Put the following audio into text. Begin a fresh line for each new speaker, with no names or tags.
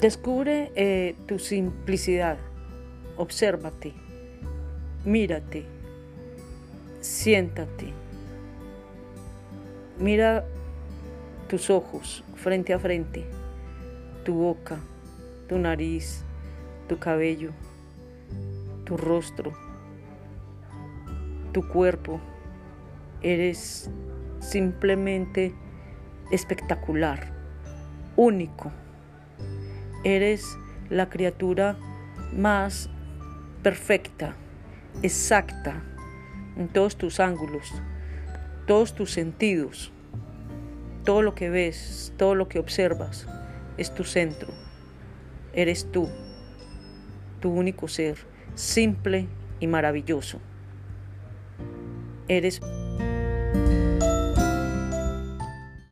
Descubre eh, tu simplicidad, obsérvate, mírate, siéntate, mira tus ojos frente a frente, tu boca, tu nariz, tu cabello, tu rostro, tu cuerpo. Eres simplemente espectacular, único. Eres la criatura más perfecta, exacta, en todos tus ángulos, todos tus sentidos. Todo lo que ves, todo lo que observas, es tu centro. Eres tú, tu único ser, simple y maravilloso. Eres